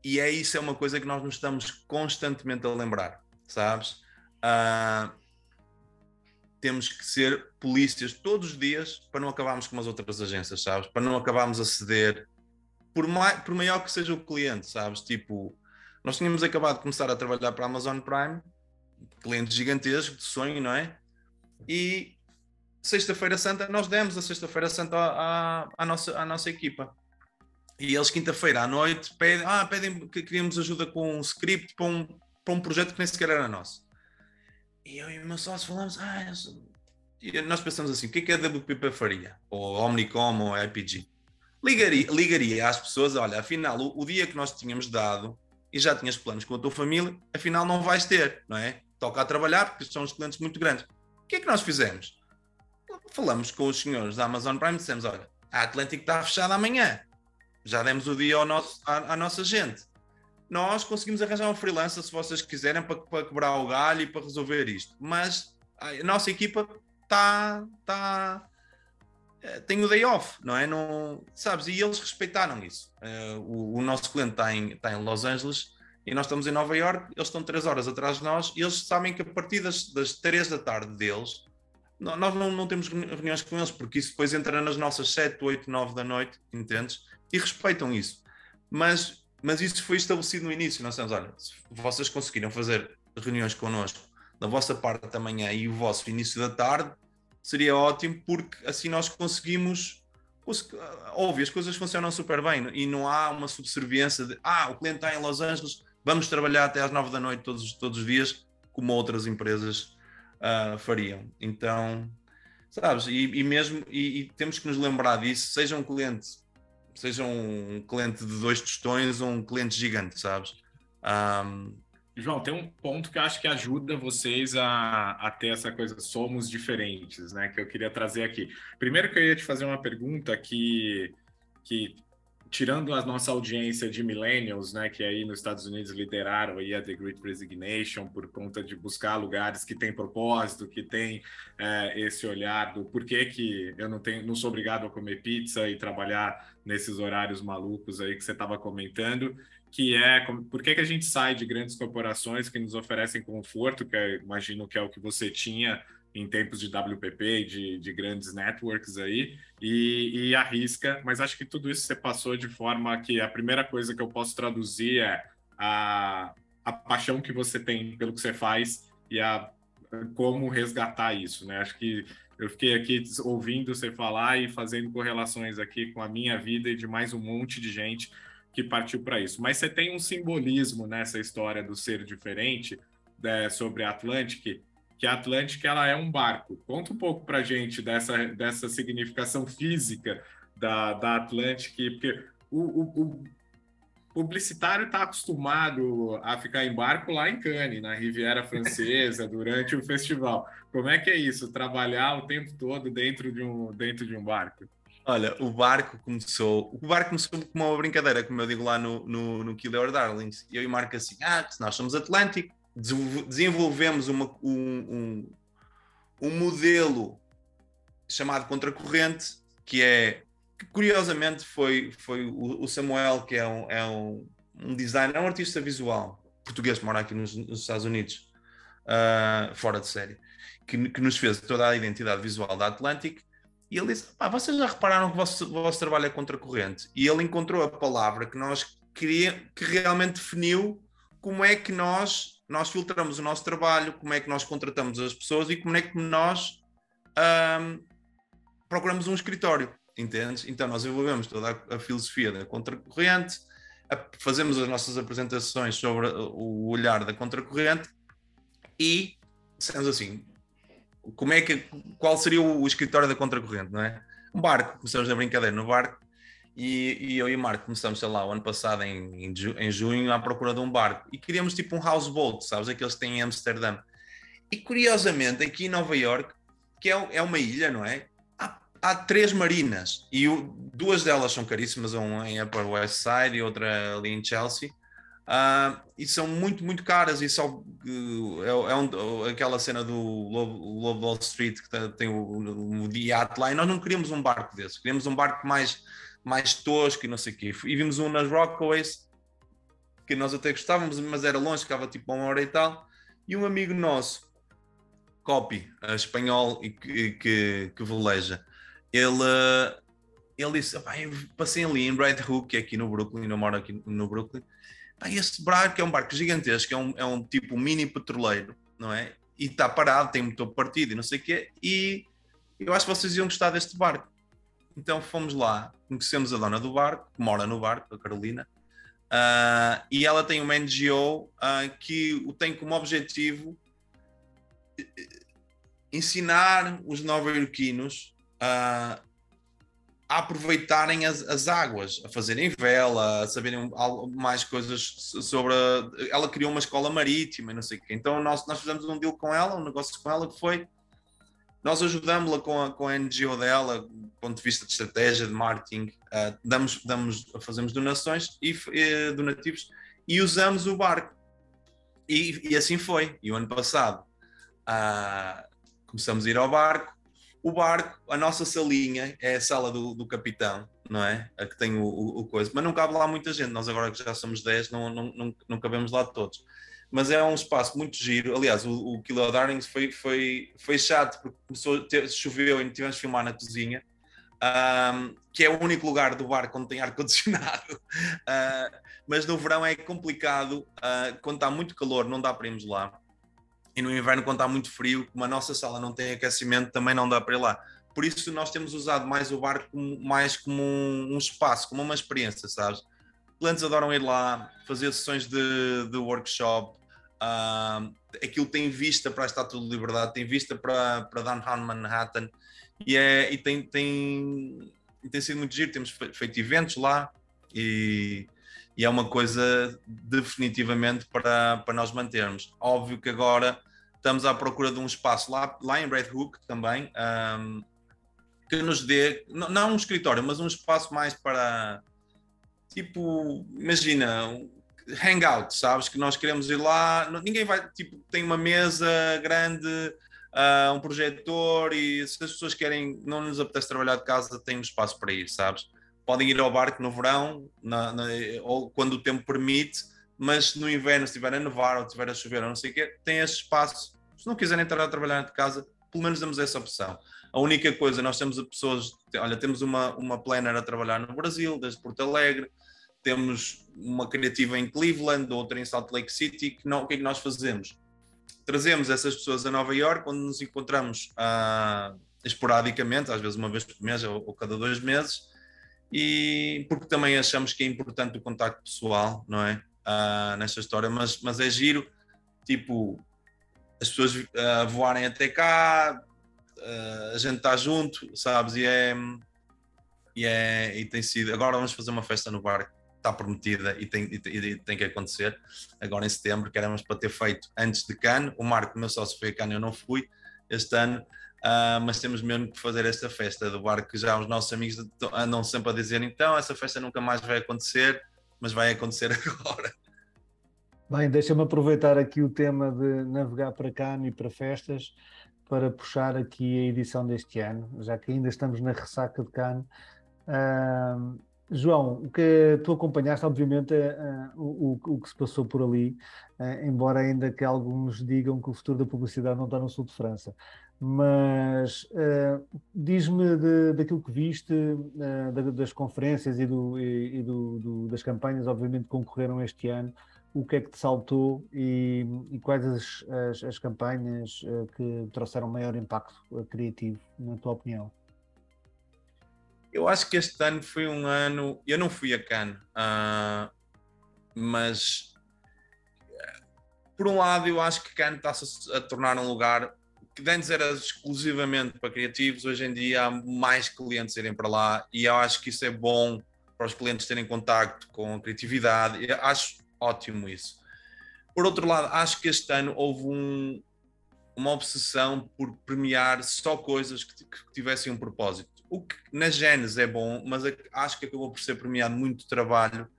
E é isso, é uma coisa que nós nos estamos constantemente a lembrar, sabes? Uh, temos que ser polícias todos os dias para não acabarmos como as outras agências, sabes? Para não acabarmos a ceder, por, mai, por maior que seja o cliente, sabes? Tipo, nós tínhamos acabado de começar a trabalhar para a Amazon Prime, cliente gigantesco de sonho, não é? E sexta-feira santa, nós demos a sexta-feira santa à, à, nossa, à nossa equipa. E eles, quinta-feira à noite, pedem, ah, pedem que queríamos ajuda com um script para um, para um projeto que nem sequer era nosso. E eu e o meu sócio falamos, ah, e nós pensamos assim, o que é que a WPP faria? Ou Omnicom ou IPG? Ligaria, ligaria às pessoas, olha, afinal, o, o, dia que nós tínhamos dado e já tinhas planos com a tua família, afinal não vais ter, não é? Toca a trabalhar porque são os clientes muito grandes. O que é que nós fizemos? Falamos com os senhores da Amazon Prime e dissemos, olha, a Atlântico está fechada amanhã. Já demos o dia ao nosso, à, à nossa gente nós conseguimos arranjar um freelancer se vocês quiserem para, para quebrar o galho e para resolver isto. Mas a nossa equipa está. Tá, eh, tem o day off, não é? Não, sabes? E eles respeitaram isso. Uh, o, o, nosso cliente está em, está em Los Angeles e nós estamos em Nova York, eles estão três horas atrás de nós e eles sabem que a partir das, das 3 da tarde deles, nós não, não temos reuniões com eles, porque isso depois entra nas nossas 7, 8, 9 da noite, entendes? E respeitam isso. Mas mas isso foi estabelecido no início. Nós estamos, olha, se vocês conseguiram fazer reuniões connosco da vossa parte da manhã e o vosso início da tarde, seria ótimo, porque assim nós conseguimos. Óbvio, as coisas funcionam super bem e não há uma subserviência de ah, o cliente está em Los Angeles, vamos trabalhar até às nove da noite todos, todos os dias, como outras empresas uh, fariam. Então, sabes, e, e mesmo, e, e, temos que nos lembrar disso, seja um cliente, seja um cliente de dois tostões ou um cliente gigante, sabes? Um, João, tem um ponto que eu acho que ajuda vocês a, a ter essa coisa, somos diferentes, né? Que eu queria trazer aqui. Primeiro que eu ia te fazer uma pergunta que, que tirando a nossa audiência de millennials, né, que aí nos Estados Unidos lideraram aí a The Great Resignation por conta de buscar lugares que têm propósito, que tem é, esse olhar do porquê que eu não tenho, não sou obrigado a comer pizza e trabalhar nesses horários malucos aí que você estava comentando que é por que, que a gente sai de grandes corporações que nos oferecem conforto, que é, imagino que é o que você tinha em tempos de WPP, de, de grandes networks aí, e, e, arrisca, mas acho que tudo isso você passou de forma que a primeira coisa que eu posso traduzir é a, a paixão que você tem pelo que você faz e a como resgatar isso, né? Acho que eu fiquei aqui ouvindo você falar e fazendo correlações aqui com a minha vida e de mais um monte de gente que partiu para isso. Mas você tem um simbolismo nessa história do ser diferente é, sobre a Atlantic, que a Atlantic ela é um barco. Conta um pouco para gente dessa, dessa significação física da, da Atlantic, porque o, o, o publicitário está acostumado a ficar em barco lá em Cannes, na Riviera Francesa, durante o festival. Como é que é isso? Trabalhar o tempo todo dentro de um, dentro de um barco? Olha, o barco começou. O barco começou como uma brincadeira, como eu digo lá no, no, no Kill Our Darlings. Eu e Marco assim: ah, nós somos Atlântico, desenvolvemos uma, um, um, um modelo chamado contracorrente, que é que curiosamente foi, foi o, Samuel, que é um, é um, um designer, é um artista visual português que mora aqui nos, nos Estados Unidos, uh, fora de série, que, que nos fez toda a identidade visual da Atlantic e ele disse: ah, vocês já repararam que o vosso, vosso trabalho é contracorrente? E ele encontrou a palavra que nós queria, que realmente definiu como é que nós, nós filtramos o nosso trabalho, como é que nós contratamos as pessoas e como é que nós um, procuramos um escritório, entendes? Então nós desenvolvemos toda a, filosofia da contracorrente, fazemos as nossas apresentações sobre o olhar da contracorrente e dissemos assim, como é que, qual seria o, escritório da contracorrente, não é? Um barco, começamos a brincadeira no barco e, e, eu e o Marco começamos, sei lá, o ano passado, em, em, junho, à procura de um barco e queríamos tipo um houseboat, sabes? Aqueles que têm em Amsterdã. E curiosamente, aqui em Nova York, que é, é uma ilha, não é? Há, há três marinas e o, duas delas são caríssimas, uma em Upper West Side e outra ali em Chelsea. Uh, e são muito, muito caras. E só é, é um, aquela cena do Lobo, Wall Street que tem o, o, o lá. E nós não queríamos um barco desse, queríamos um barco mais, mais tosco e não sei o quê. E vimos um nas Rockaways que nós até gostávamos, mas era longe, ficava tipo uma hora e tal. E um amigo nosso, copy, uh, espanhol e que, que, que ele, ele disse: passei ali em Red Hook, que é aqui no Brooklyn, eu moro aqui no Brooklyn ah, esse barco é um barco gigantesco, é um, é um tipo mini petroleiro, não é? E está parado, tem motor partido e não sei o quê, e eu acho que vocês iam gostar deste barco. Então fomos lá, conhecemos a dona do barco, que mora no barco, a Carolina, uh, e ela tem uma NGO uh, ah, que o tem como objetivo eh, ensinar os nova-iorquinos uh, a aproveitarem as, as, águas, a fazerem vela, a saberem mais coisas sobre. A, ela criou uma escola marítima e não sei o quê. Então nós, nós fizemos um deal com ela, um negócio com ela que foi. Nós ajudamos-la com com a NGO dela, ponto de vista de estratégia, de marketing, uh, damos, damos, fazemos donações e, e, donativos e usamos o barco. E, e assim foi. E o ano passado uh, começamos a ir ao barco, o barco, a nossa salinha é a sala do, do capitão, não é? A que tem o, o, o, coisa, mas não cabe lá muita gente. Nós agora que já somos 10, não, não, não, não cabemos lá todos. Mas é um espaço muito giro. Aliás, o, o Kilo Darlings foi, foi, foi chato porque começou a ter, choveu e tivemos de filmar na cozinha, um, que é o único lugar do barco onde tem ar-condicionado. Uh, mas no verão é complicado, uh, quando está muito calor, não dá para irmos lá e no inverno, quando está muito frio, como a nossa sala não tem aquecimento, também não dá para ir lá. Por isso, nós temos usado mais o barco mais como um, um, espaço, como uma experiência, sabes? clientes adoram ir lá, fazer sessões de, de workshop. Uh, aquilo tem vista para a Estátua de Liberdade, tem vista para, para Downtown Manhattan e, é, e tem, tem, tem sido muito giro. Temos feito eventos lá e, e é uma coisa definitivamente para, para nós mantermos. Óbvio que agora estamos à procura de um espaço lá, lá em Red Hook também, um, que nos dê, não, não um escritório, mas um espaço mais para, tipo, imagina, hangout, sabes? Que nós queremos ir lá, ninguém vai, tipo, tem uma mesa grande, uh, um projetor e se as pessoas querem, não nos apetece trabalhar de casa, tem espaço para ir, sabes? Podem ir ao barco no verão, na, na, ou quando o tempo permite, mas no inverno, se estiver a nevar ou estiver a chover ou não sei o quê, tem esse espaço. Se não quiserem entrar a trabalhar de casa, pelo menos damos essa opção. A única coisa, nós temos pessoas, olha, temos uma, uma planner a trabalhar no Brasil, desde Porto Alegre, temos uma criativa em Cleveland, outra em Salt Lake City, que não, o que é que nós fazemos? Trazemos essas pessoas a Nova York, onde nos encontramos ah, esporadicamente, às vezes uma vez por mês ou, ou cada dois meses, e porque também achamos que é importante o contacto pessoal, não é? uh, nesta história, mas, mas é giro, tipo, as pessoas uh, voarem até cá, uh, a gente está junto, sabes? E é, e é e tem sido. Agora vamos fazer uma festa no bar, está prometida e tem, e, e tem que acontecer. Agora em setembro, que éramos para ter feito antes de Cannes. O Marco, meu sócio, foi a Cannes, eu não fui este ano. Uh, mas temos mesmo que fazer esta festa do bar que já os nossos amigos andam sempre a dizer então essa festa nunca mais vai acontecer mas vai acontecer agora. Bem, deixa-me aproveitar aqui o tema de navegar para Cannes e para festas para puxar aqui a edição deste ano, já que ainda estamos na ressaca de Cannes. Uh, João, o que tu acompanhaste, obviamente, uh, o, o, que se passou por ali, uh, embora ainda que alguns digam que o futuro da publicidade não está no sul de França mas uh, diz-me daquilo que viste das conferências e, do, e, e do, do, das campanhas, obviamente, que concorreram este ano, o que é que te saltou e, e quais as, as, as campanhas que trouxeram maior impacto criativo, na tua opinião? Eu acho que este ano foi um ano. Eu não fui a Cannes, mas por um lado, eu acho que Cannes está-se a tornar um lugar que antes era exclusivamente para criativos, hoje em dia há mais clientes irem para lá e eu acho que isso é bom para os clientes terem contacto com a criatividade. Eu acho ótimo isso. Por outro lado, acho que este ano houve um, uma obsessão por premiar só coisas que, que, tivessem um propósito. O que na Genes é bom, mas acho que acabou por ser premiado muito trabalho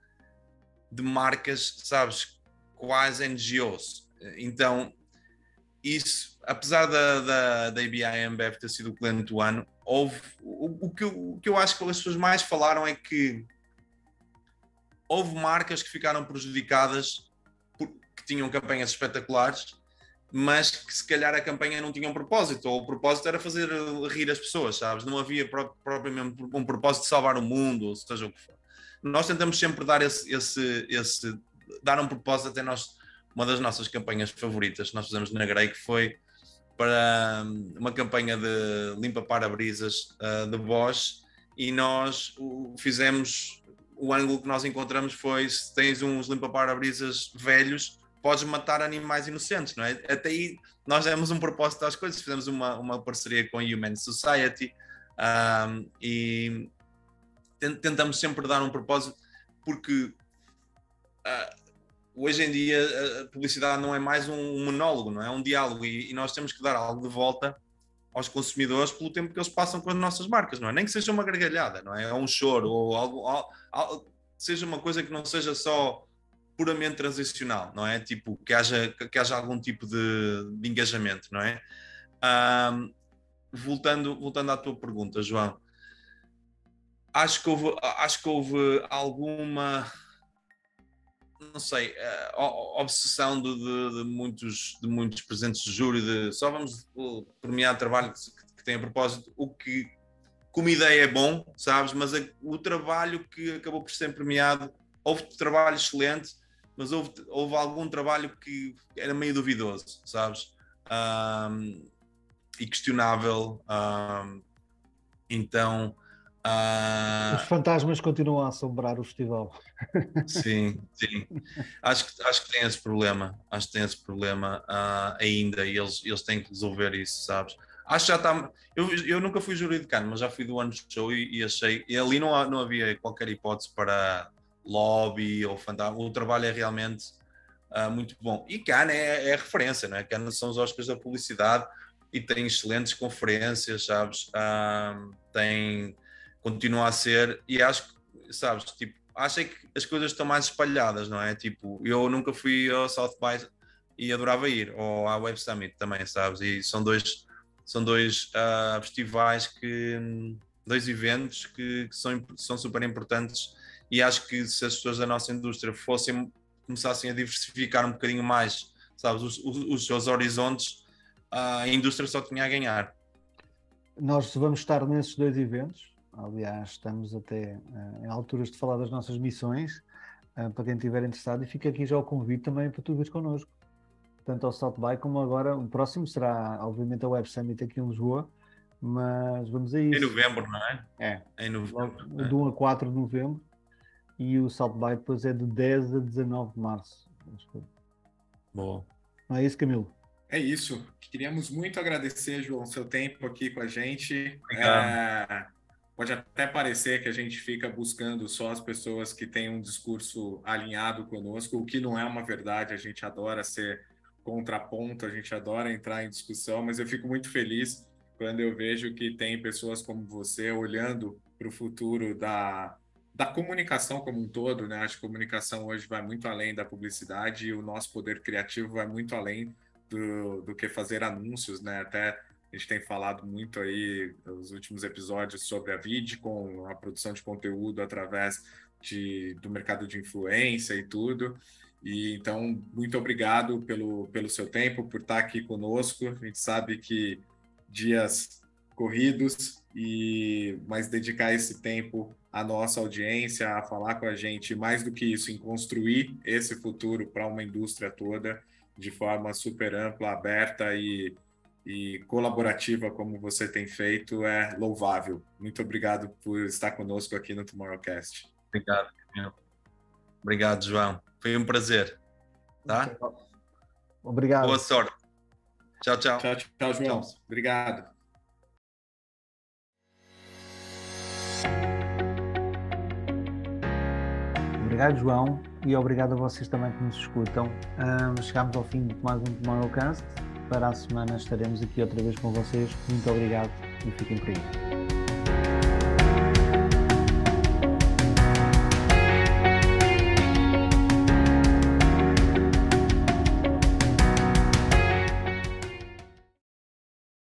de marcas, sabes, quase NGOs. Então, isso, apesar da, da, da ABI Ambev ter sido o cliente do ano, houve, o, o, que, o que eu acho que as pessoas mais falaram é que houve marcas que ficaram prejudicadas porque tinham campanhas espetaculares, mas que se calhar a campanha não tinha um propósito, ou o propósito era fazer rir as pessoas, sabes? Não havia propriamente um propósito de salvar o mundo, ou seja o que for. Nós tentamos sempre dar esse, esse, esse dar um propósito até nós uma das nossas campanhas favoritas que nós fizemos na Grey, que foi para uma campanha de limpa para-brisas uh, de Bosch e nós fizemos o ângulo que nós encontramos foi se tens uns limpa para-brisas velhos podes matar animais inocentes, não é? Até aí nós demos um propósito às coisas, fizemos uma, uma parceria com a Human Society um, e tentamos sempre dar um propósito porque uh, hoje em dia a publicidade não é mais um monólogo, não é? é um diálogo e, e, nós temos que dar algo de volta aos consumidores pelo tempo que eles passam com as nossas marcas, não é? Nem que seja uma gargalhada, não é? Ou um choro ou algo, algo seja uma coisa que não seja só puramente transicional, não é? Tipo, que haja, que haja algum tipo de, de engajamento, não é? Um, voltando, voltando à tua pergunta, João, acho que houve, acho que houve alguma não sei, a obsessão de, de, de, muitos, de muitos presentes de júri de só vamos premiar trabalho que, que tem a propósito, o que como ideia é bom, sabes, mas a, o trabalho que acabou por ser premiado, houve trabalho excelente, mas houve, houve algum trabalho que era meio duvidoso, sabes, um, e questionável, um, então Uh, Os fantasmas continuam a assombrar o festival. Sim, sim. Acho que, acho que tem esse problema. Acho que tem esse problema uh, ainda e eles, eles têm que resolver isso, sabes? Acho que já está. Eu, eu nunca fui júri de Cannes, mas já fui do ano show e, e achei. E ali não, não havia qualquer hipótese para lobby ou fantasma. O trabalho é realmente uh, muito bom. E Cannes é, é referência, não é? Cannes são os Oscars da publicidade e tem excelentes conferências, sabes? Uh, tem continua a ser, e acho que, sabes, tipo, achei que as coisas estão mais espalhadas, não é? Tipo, eu nunca fui ao South by e adorava ir, ou à Web Summit também, sabes? E são dois, são dois uh, festivais que, dois eventos que, que, são, são super importantes e acho que se as pessoas da nossa indústria fossem, começassem a diversificar um bocadinho mais, sabes, os, os, os seus horizontes, a indústria só tinha a ganhar. Nós vamos estar nesses dois eventos, Aliás, estamos até uh, em alturas de falar das nossas missões, uh, para quem estiver interessado, e fica aqui já o convite também para tu vires connosco, tanto ao South By como agora, o próximo será, obviamente, a Web Summit aqui em Lisboa, mas vamos a isso. Em novembro, não é? É. Em novembro. É. De 1 a 4 de novembro, e o South By depois é de 10 a 19 de março. Boa. Não é isso, Camilo? É isso. Queríamos muito agradecer, João, seu tempo aqui com a gente. É pode até parecer que a gente fica buscando só as pessoas que têm um discurso alinhado conosco, o que não é uma verdade, a gente adora ser contraponto, a gente adora entrar em discussão, mas eu fico muito feliz quando eu vejo que tem pessoas como você olhando para o futuro da, da comunicação como um todo, né? Acho que comunicação hoje vai muito além da publicidade e o nosso poder criativo vai muito além do, do que fazer anúncios, né? Até a gente tem falado muito aí nos últimos episódios sobre a com a produção de conteúdo através de, do mercado de influência e tudo. E então, muito obrigado pelo, pelo seu tempo, por estar aqui conosco. A gente sabe que dias corridos e mas dedicar esse tempo à nossa audiência, a falar com a gente, mais do que isso, em construir esse futuro para uma indústria toda de forma super ampla, aberta e e colaborativa como você tem feito é louvável. Muito obrigado por estar conosco aqui no Tomorrowcast. Obrigado, Camilo. Obrigado, João. Foi um prazer. Tá? Obrigado. Boa sorte. Tchau, tchau. Tchau, tchau, João. Tchau. Obrigado. Obrigado, João, e obrigado a vocês também que nos escutam. Um, ao fim de mais um Tomorrowcast. Para a semana estaremos aqui outra vez com vocês. Muito obrigado e fiquem por aí.